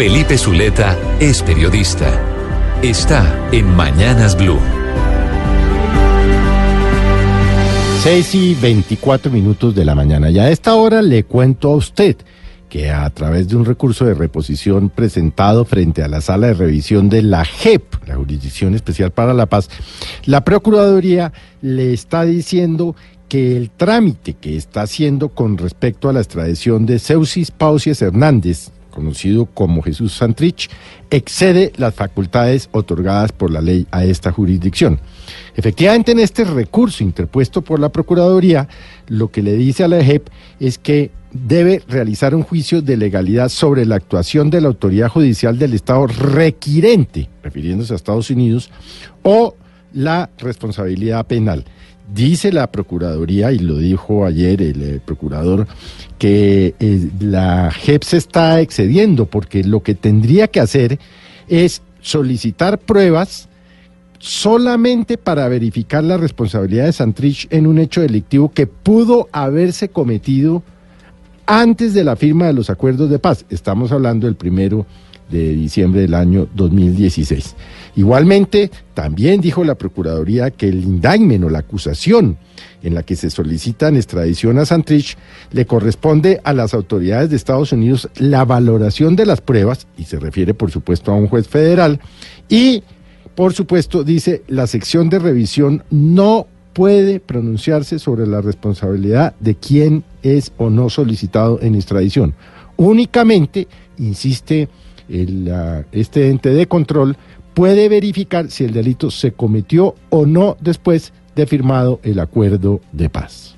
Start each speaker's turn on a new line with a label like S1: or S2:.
S1: Felipe Zuleta es periodista. Está en Mañanas Blue.
S2: 6 y 24 minutos de la mañana. Y a esta hora le cuento a usted que a través de un recurso de reposición presentado frente a la sala de revisión de la JEP, la Jurisdicción Especial para la Paz, la Procuraduría le está diciendo que el trámite que está haciendo con respecto a la extradición de Ceusis Pausias Hernández, conocido como Jesús Santrich, excede las facultades otorgadas por la ley a esta jurisdicción. Efectivamente, en este recurso interpuesto por la Procuraduría, lo que le dice a la JEP es que debe realizar un juicio de legalidad sobre la actuación de la autoridad judicial del Estado requirente, refiriéndose a Estados Unidos, o la responsabilidad penal. Dice la Procuraduría, y lo dijo ayer el, eh, procurador, que eh, la JEP se está excediendo porque lo que tendría que hacer es solicitar pruebas solamente para verificar la responsabilidad de Santrich en un hecho delictivo que pudo haberse cometido antes de la firma de los acuerdos de paz. Estamos hablando del primero de diciembre del año 2016. Igualmente, también dijo la Procuraduría que el indictment o la acusación en la que se solicitan extradición a Santrich le corresponde a las autoridades de Estados Unidos la valoración de las pruebas, y se refiere por supuesto a un juez federal, y por supuesto dice la sección de revisión no puede pronunciarse sobre la responsabilidad de quién es o no solicitado en extradición. Únicamente, insiste este ente de control, puede verificar si el delito se cometió o no después de firmado el acuerdo de paz.